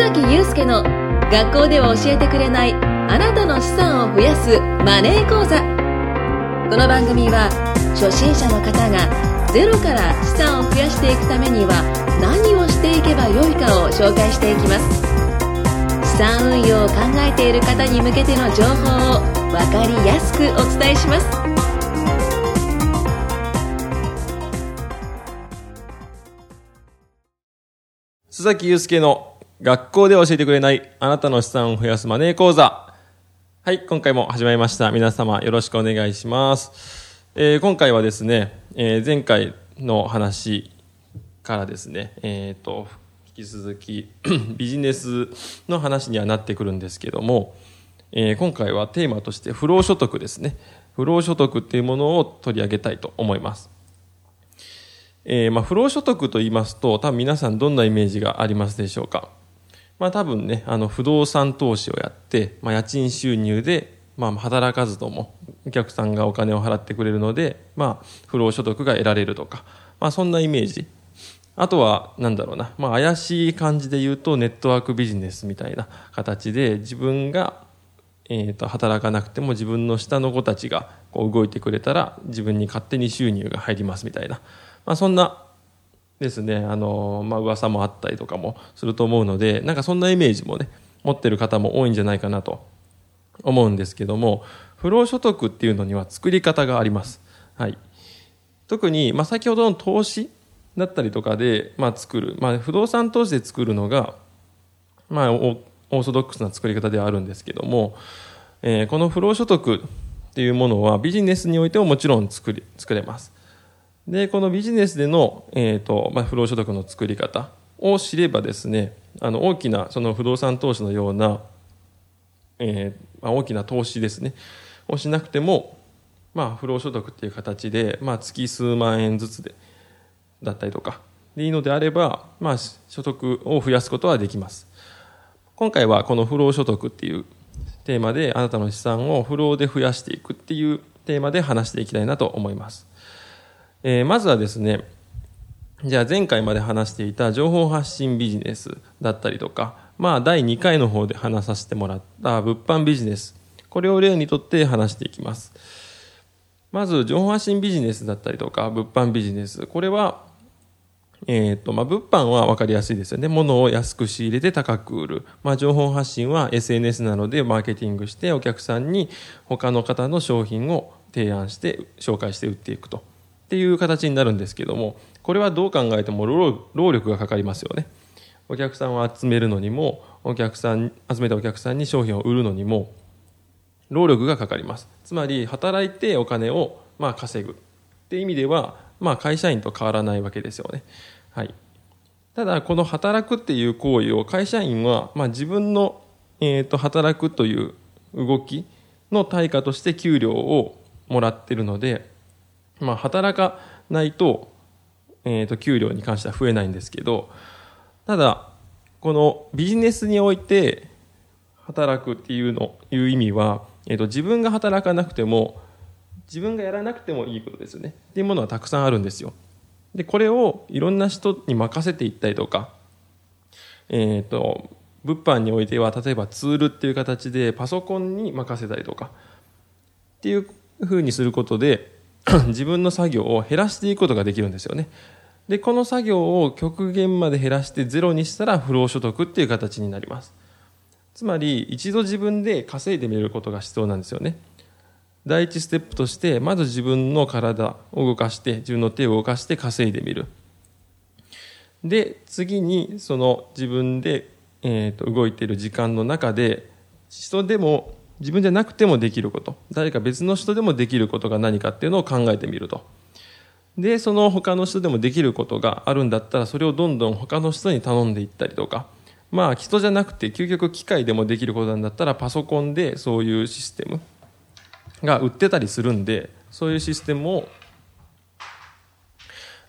崎祐介の学校では教えてくれないあなたの資産を増やすマネー講座。この番組は初心者の方がゼロから資産を増やしていくためには何をしていけばよいかを紹介していきます。資産運用を考えている方に向けての情報を分かりやすくお伝えします。須崎祐介の学校で教えてくれないあなたの資産を増やすマネー講座。はい、今回も始まりました。皆様よろしくお願いします。えー今回はですね、えー前回の話からですね、えっ、と、引き続き ビジネスの話にはなってくるんですけども、え今回はテーマとして不労所得ですね。不労所得っていうものを取り上げたいと思います。えまあ、不労所得と言いますと、多分皆さんどんなイメージがありますでしょうか。まあ多分ね、あの不動産投資をやって、まあ家賃収入で、まあ働かずともお客さんがお金を払ってくれるので、まあ不労所得が得られるとか、まあそんなイメージ。あとは、なんだろうな、まあ怪しい感じで言うとネットワークビジネスみたいな形で自分がえー、と働かなくても自分の下の子たちがこう動いてくれたら自分に勝手に収入が入りますみたいな、まあ、そんなですねあの、まあ噂もあったりとかもすると思うのでなんかそんなイメージもね持ってる方も多いんじゃないかなと思うんですけども不労所得っていうのには作り方があります。はい、特に、まあ、先ほどの投資だったりとかで、まあ、作る、まあ、不動産投資で作るのが、まあ、オーソドックスな作り方ではあるんですけども、えーこの不労所得っていうものはビジネスにおいてももちろん作り作れます。で、このビジネスでの、えーとまあ、不労所得の作り方を知ればですね、あの大きなその不動産投資のような、えーまあ、大きな投資ですね、をしなくても、まあ、不労所得っていう形で、まあ、月数万円ずつで、だったりとか、でいいのであれば、まあ、所得を増やすことはできます。今回はこの不労所得っていうテーマであなたの資産を不労で増やしていくっていうテーマで話していきたいなと思います。えーまずはですね、じゃあ前回まで話していた情報発信ビジネスだったりとか、まあ第2回の方で話させてもらった物販ビジネス、これを例にとって話していきます。まず情報発信ビジネスだったりとか物販ビジネス、これはえーとまあ、物販は分かりやすいですよね。物を安く仕入れて高く売る。まあ、情報発信は SNS なのでマーケティングしてお客さんに他の方の商品を提案して紹介して売っていくと。っていう形になるんですけども、これはどう考えても労力がかかりますよね。お客さんを集めるのにも、お客さん、集めたお客さんに商品を売るのにも、労力がかかります。つまり、働いてお金を、まあ、稼ぐ。っていう意味では、まあ、会社員と変わらないわけですよね。はい。ただ、この働くっていう行為を会社員は、まあ、自分の、えー、と働くという動きの対価として給料をもらってるので、まあ、働かないと,、えー、と給料に関しては増えないんですけどただこのビジネスにおいて働くっていうのいう意味は、えー、と自分が働かなくても自分がやらなくてもいいことですよね。っていうものはたくさんあるんですよ。でこれをいろんな人に任せていったりとかえっ、と物販においては例えばツールっていう形でパソコンに任せたりとかっていうふうにすることで 自分の作業を減らしていくことができるんですよね。でこの作業を極限まで減らしてゼロにしたら不労所得っていう形になります。つまり一度自分で稼いでみることが必要なんですよね。第一ステップとしてまず自分の体を動かして自分の手を動かして稼いでみる。で次にその自分で、えー、と動いている時間の中で人でも自分じゃなくてもできること。誰か別の人でもできることが何かっていうのを考えてみると。でその他の人でもできることがあるんだったらそれをどんどん他の人に頼んでいったりとか。まあ人じゃなくて究極機械でもできることなんだったらパソコンでそういうシステムが売ってたりするんでそういうシステムを、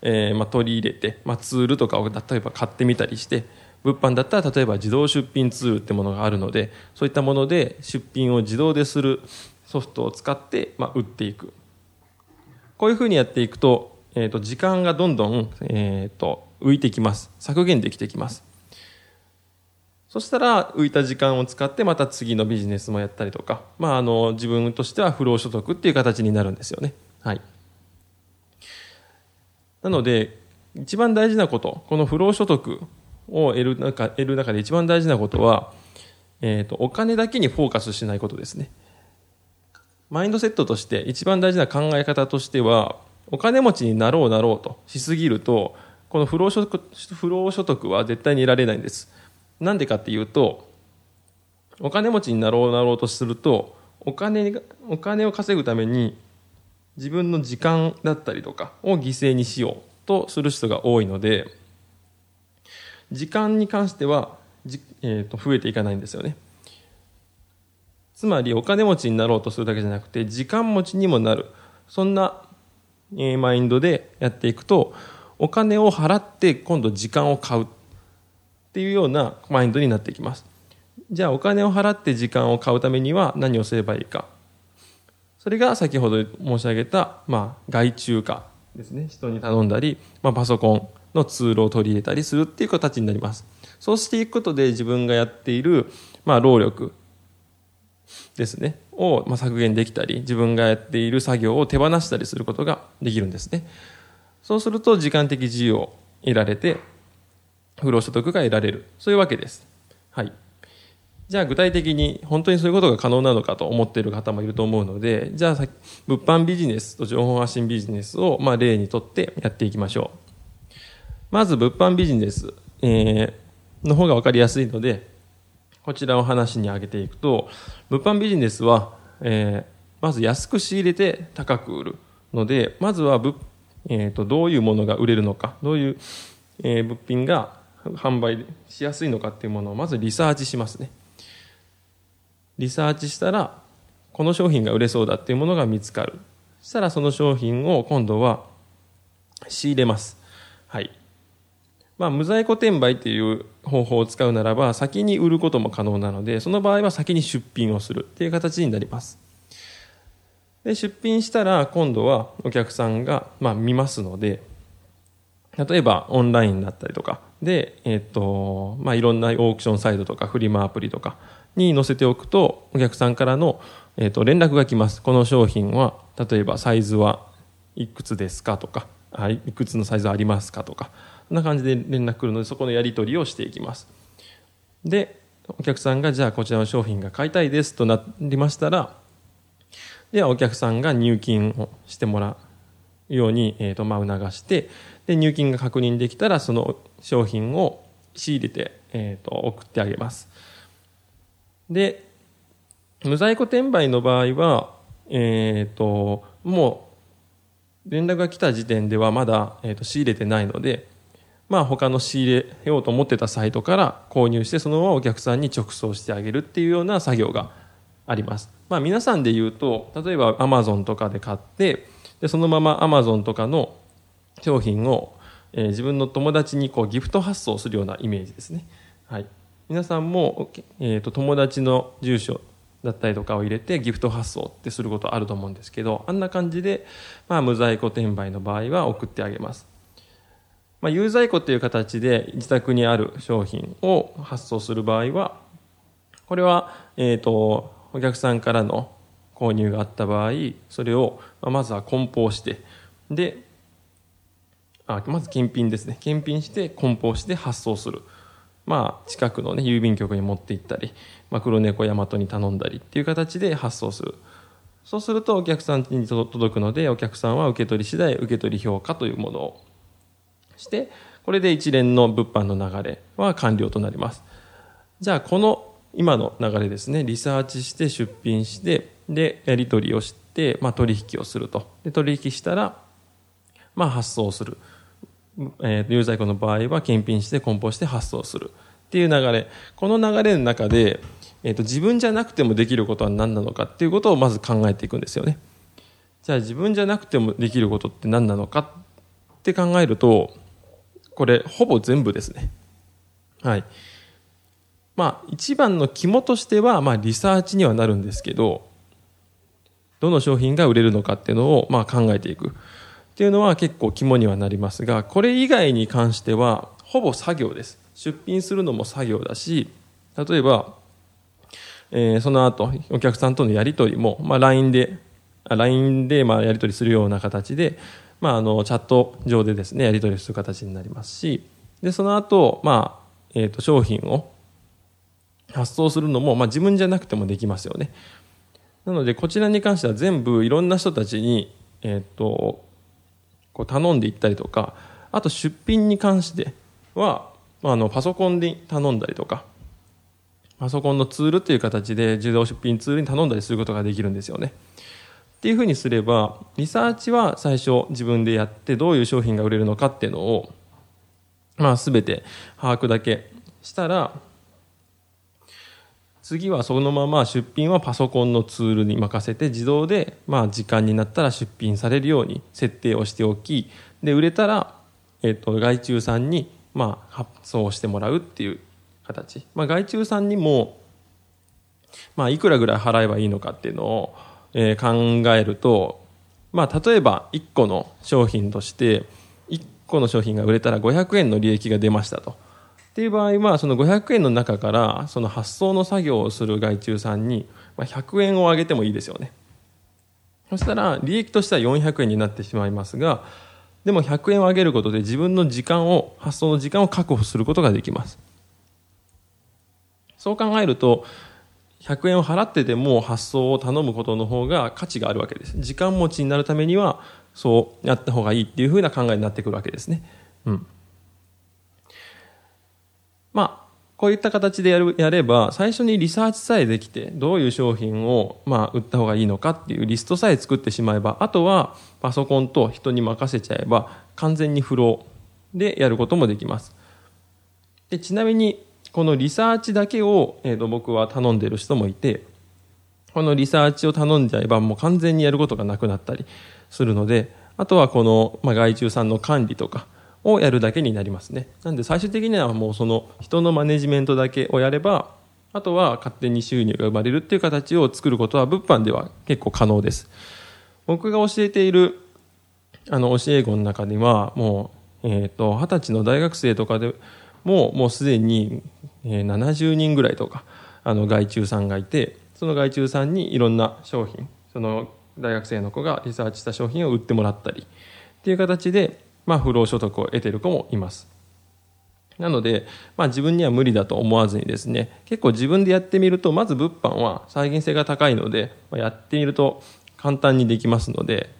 えまあ、取り入れて、まあ、ツールとかを例えば買ってみたりして物販だったら例えば自動出品ツールってものがあるのでそういったもので出品を自動でするソフトを使って、まあ、売っていくこういうふうにやっていくと,、えー、と時間がどんどん、えー、と浮いてきます削減できてきますそしたら浮いた時間を使ってまた次のビジネスもやったりとか、まあ、あの自分としては不労所得っていう形になるんですよね。はい。なので、一番大事なこと、この不労所得を得る中得る中で一番大事なことは、えっ、ー、と、お金だけにフォーカスしないことですね。マインドセットとして一番大事な考え方としては、お金持ちになろうなろうとしすぎると、この不労所得不労所得は絶対に得られないんです。なんでかっていうと、お金持ちになろうなろうとすると、お金お金を稼ぐために自分の時間だったりとかを犠牲にしようとする人が多いので、時間に関してはじ、えー、と増えていかないんですよね。つまりお金持ちになろうとするだけじゃなくて時間持ちにもなるそんな、えー、マインドでやっていくとお金を払って今度時間を買うっていうようなマインドになっていきます。じゃあお金を払って時間を買うためには何をすればいいか。それが先ほど申し上げた、まあ、外注化ですね。人に頼んだり、まあ、パソコンのツールを取り入れたりするっていう形になります。そうしていくことで自分がやっている、まあ、労力ですね、を、ま、削減できたり、自分がやっている作業を手放したりすることができるんですね。そうすると時間的自由を得られて、不労所得が得られる。そういうわけです。はい。じゃあ具体的に本当にそういうことが可能なのかと思っている方もいると思うので、じゃあ物販ビジネスと情報発信ビジネスをまあ例にとってやっていきましょう。まず物販ビジネス、えー、の方が分かりやすいので、こちらを話に挙げていくと、物販ビジネスは、えー、まず安く仕入れて高く売るので、まずは物、えーと、どういうものが売れるのか、どういう、えー、物品が販売しやすいのかっていうものをまずリサーチしますね。リサーチしたら、この商品が売れそうだっていうものが見つかる。そしたらその商品を今度は仕入れます。はい。まあ、無在庫転売っていう方法を使うならば、先に売ることも可能なので、その場合は先に出品をするっていう形になります。で、出品したら今度はお客さんが、まあ、見ますので、例えばオンラインだったりとかで、えっ、と、まあ、いろんなオークションサイトとかフリマアプリとかに載せておくと、お客さんからの、えっ、と、連絡が来ます。この商品は、例えばサイズはいくつですかとか、いくつのサイズありますかとか、な感じで連絡来るので、そこのやり取りをしていきます。で、お客さんが、じゃあこちらの商品が買いたいですとなりましたら、ではお客さんが入金をしてもらうように、えっ、と、まあ、促して、で、入金が確認できたら、その商品を仕入れて、え、ー、と、送ってあげます。で、無在庫転売の場合は、えっ、ー、と、もう、連絡が来た時点ではまだ、えーと、仕入れてないので、まあ他の仕入れようと思ってたサイトから購入してそのままお客さんに直送してあげるっていうような作業があります。まあ皆さんで言うと、例えばアマゾンとかで買って、でそのままアマゾンとかの商品を、えー、自分の友達にこうギフト発送するようなイメージですね。はい。皆さんも、えーと、友達の住所だったりとかを入れてギフト発送ってすることあると思うんですけど、あんな感じで、まあ、無在庫転売の場合は送ってあげます。まあ、有在庫っていう形で自宅にある商品を発送する場合は、これは、えっ、と、お客さんからの購入があった場合、それを、まずは梱包して、で、あまず検品ですね。検品して梱包して発送する。まあ近くのね郵便局に持って行ったり、まあ、黒猫大和に頼んだりっていう形で発送する。そうするとお客さんに届くのでお客さんは受け取り次第受け取り評価というものをしてこれで一連の物販の流れは完了となります。じゃあこの今の流れですねリサーチして出品してでやり取りをして、まあ、取引をすると。で取引したら、まあ、発送する。えー、有罪庫の場合は検品して梱包して発送する。っていう流れ。この流れの中で、えーと、自分じゃなくてもできることは何なのかっていうことをまず考えていくんですよね。じゃあ自分じゃなくてもできることって何なのかって考えるとこれほぼ全部ですね。はい。まあ一番の肝としては、まあ、リサーチにはなるんですけどどの商品が売れるのかっていうのをまあ考えていく。っていうのは結構肝にはなりますが、これ以外に関してはほぼ作業です。出品するのも作業だし、例えば、えー、その後、お客さんとのやり取りも、まあ、LINE で、LINE で、まあ、やり取りするような形で、まあ、あの、チャット上でですね、やり取りする形になりますし、で、その後、まあ、え、ー、と、商品を発送するのも、まあ、自分じゃなくてもできますよね。なので、こちらに関しては全部いろんな人たちに、え、ー、と、こう頼んでいったりとか、あと出品に関しては、まあの、パソコンで頼んだりとか、パソコンのツールっていう形で自動出品ツールに頼んだりすることができるんですよね。っていうふうにすれば、リサーチは最初自分でやってどういう商品が売れるのかっていうのを、まあ全て把握だけしたら、次はそのまま出品はパソコンのツールに任せて自動でまあ時間になったら出品されるように設定をしておきで売れたら、えっと外注さんにまあ発送してもらうっていう形、まあ、外注さんにも、まあ、いくらぐらい払えばいいのかっていうのを、えー、考えると、まあ、例えば1個の商品として1個の商品が売れたら500円の利益が出ましたと。っていう場合はその500円の中からその発送の作業をする外注さんに100円を上げてもいいですよねそしたら利益としては400円になってしまいますがでも100円を上げることで自分の時間を発送の時間を確保することができますそう考えると100円を払ってでも発送を頼むことの方が価値があるわけです。時間持ちになるためにはそうやった方がいいっていうふうな考えになってくるわけですね。うん。まあ、こういった形でやるやれば、最初にリサーチさえできて、どういう商品を、まあ、売った方がいいのかっていうリストさえ作ってしまえば、あとはパソコンと人に任せちゃえば、完全にフローでやることもできます。でちなみに、このリサーチだけを、えー、と僕は頼んでる人もいて、このリサーチを頼んじゃえばもう完全にやることがなくなったりするので、あとはこの、まあ、外注さんの管理とか、をやるだけになりますね。なんで最終的にはもうその人のマネジメントだけをやれば、あとは勝手に収入が生まれるっていう形を作ることは物販では結構可能です。僕が教えているあの教え子の中にはもう、えっ、ー、と、二十歳の大学生とかでももうすでに70人ぐらいとか、あの外注さんがいて、その外注さんにいろんな商品、その大学生の子がリサーチした商品を売ってもらったりっていう形でまあ、不労所得を得てる子もいます。なので、まあ、自分には無理だと思わずにですね、結構自分でやってみると、まず物販は再現性が高いので、やってみると簡単にできますので、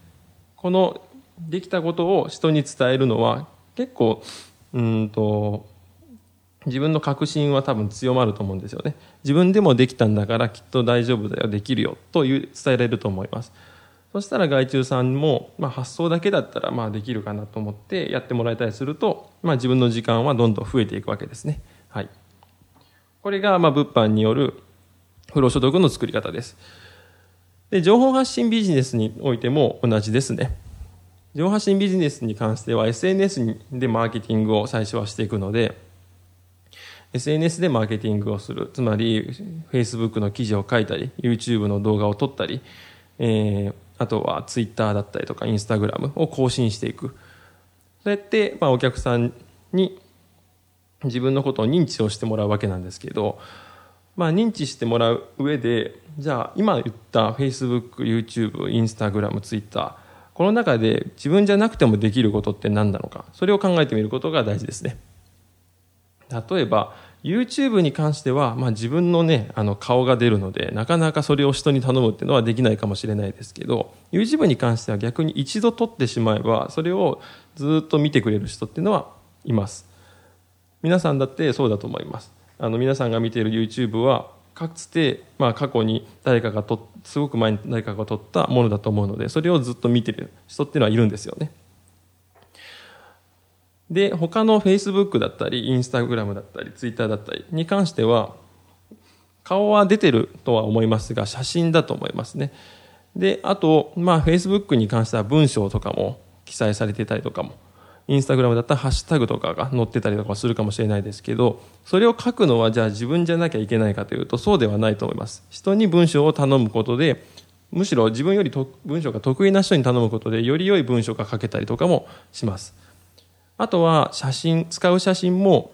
このできたことを人に伝えるのは結構、うんと、自分の確信は多分強まると思うんですよね。自分でもできたんだからきっと大丈夫だよ、できるよという伝えられると思います。そしたら外注さんも、まあ、発送だけだったらまあできるかなと思ってやってもらえたりすると、まあ、自分の時間はどんどん増えていくわけですね。はい。これがまあ物販による不労所得の作り方です。で、情報発信ビジネスにおいても同じですね。情報発信ビジネスに関しては SNS でマーケティングを最初はしていくので、SNS でマーケティングをする。つまり、Facebook の記事を書いたり、YouTube の動画を撮ったり、えー、あとはツイッターだったりとかインスタグラムを更新していく。そうやって、まあ、お客さんに自分のことを認知をしてもらうわけなんですけど、まあ、認知してもらう上で、じゃあ今言った Facebook、YouTube、Instagram、Twitter、この中で自分じゃなくてもできることって何なのか、それを考えてみることが大事ですね。例えば、YouTube に関しては、まあ、自分のね、あの顔が出るので、なかなかそれを人に頼むっていうのはできないかもしれないですけど、YouTube に関しては逆に一度撮ってしまえば、それをずっと見てくれる人っていうのはいます。皆さんだってそうだと思います。あの、皆さんが見ている YouTube は、かつて、まあ、過去に誰かがと、すごく前に誰かが撮ったものだと思うので、それをずっと見てる人っていうのはいるんですよね。で、他の Facebook だったり、Instagram だったり、Twitter だったりに関しては、顔は出てるとは思いますが、写真だと思いますね。で、あと、まあ、Facebook に関しては文章とかも記載されてたりとかも、Instagram だったらハッシュタグとかが載ってたりとかするかもしれないですけど、それを書くのはじゃあ自分じゃなきゃいけないかというと、そうではないと思います。人に文章を頼むことで、むしろ自分より文章が得意な人に頼むことで、より良い文章が書けたりとかもします。あとは写真、使う写真も、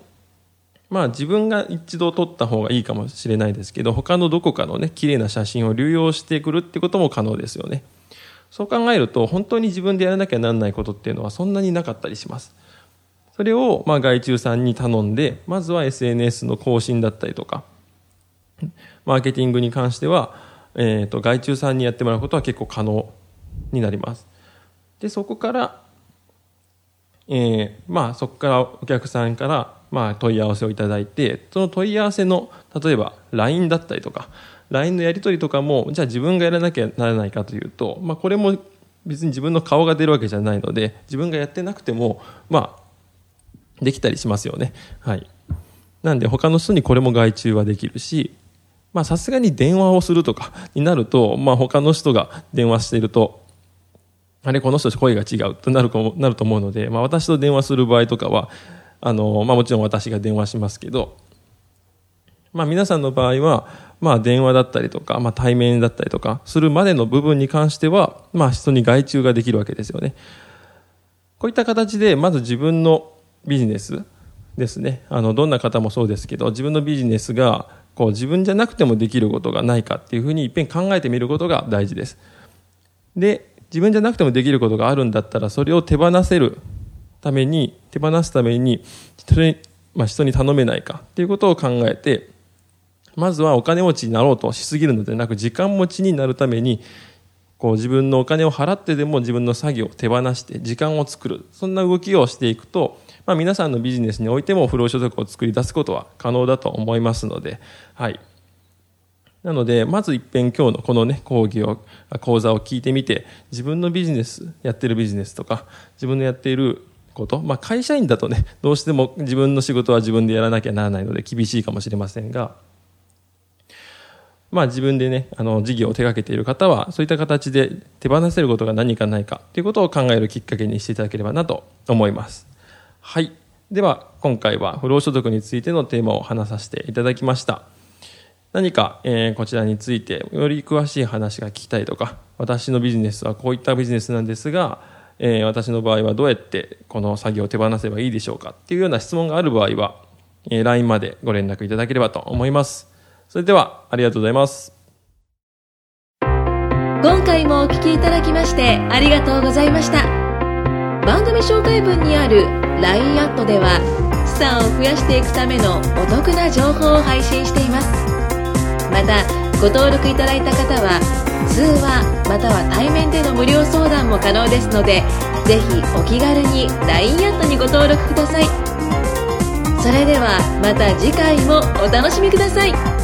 まあ自分が一度撮った方がいいかもしれないですけど、他のどこかのね、綺麗な写真を流用してくるってことも可能ですよね。そう考えると、本当に自分でやらなきゃならないことっていうのはそんなになかったりします。それを、まあ外注さんに頼んで、まずは SNS の更新だったりとか、マーケティングに関しては、えっ、ー、と、外注さんにやってもらうことは結構可能になります。で、そこから、えー、まあそこからお客さんからまあ、問い合わせをいただいて、その問い合わせの、例えば LINE だったりとか、LINE のやり取りとかも、じゃあ自分がやらなきゃならないかというと、まあ、これも別に自分の顔が出るわけじゃないので、自分がやってなくても、まあ、できたりしますよね。はい。なんで他の人にこれも外注はできるし、まあさすがに電話をするとかになると、まあ他の人が電話していると、あれ、この人声が違うとなるなると思うので、まあ私と電話する場合とかは、あの、まあ、もちろん私が電話しますけど、まあ、皆さんの場合は、まあ、電話だったりとか、まあ、対面だったりとかするまでの部分に関しては、まあ、人に外注ができるわけですよね。こういった形で、まず自分のビジネスですね。あの、どんな方もそうですけど、自分のビジネスが、こう、自分じゃなくてもできることがないかっていうふうに一遍考えてみることが大事です。で、自分じゃなくてもできることがあるんだったら、それを手放せるために、手放すために人に、まあ、人に頼めないかっていうことを考えて、まずはお金持ちになろうとしすぎるのではなく、時間持ちになるために、こう自分のお金を払ってでも自分の作業を手放して時間を作る。そんな動きをしていくと、まあ皆さんのビジネスにおいても不労所得を作り出すことは可能だと思いますので、はい。なので、まず一遍今日のこのね、講義を、講座を聞いてみて、自分のビジネス、やってるビジネスとか、自分のやっていること、まあ、会社員だとね、どうしても自分の仕事は自分でやらなきゃならないので厳しいかもしれませんが、まあ自分でね、あの、事業を手掛けている方は、そういった形で手放せることが何かないかということを考えるきっかけにしていただければなと思います。はい。では、今回は不労所得についてのテーマを話させていただきました。何か、えー、こちらについてより詳しい話が聞きたいとか、私のビジネスはこういったビジネスなんですが、えー、私の場合はどうやってこの作業を手放せばいいでしょうかっていうような質問がある場合は、えー、LINE までご連絡いただければと思います。それでは、ありがとうございます。今回もお聞きいただきましてありがとうございました。番組紹介文にある LINE アットでは、資産を増やしていくためのお得な情報を配信しています。また、ご登録いただいた方は、通話または対面での無料相談も可能ですのでぜひお気軽に LINE アットにご登録ください。それではまた次回もお楽しみください。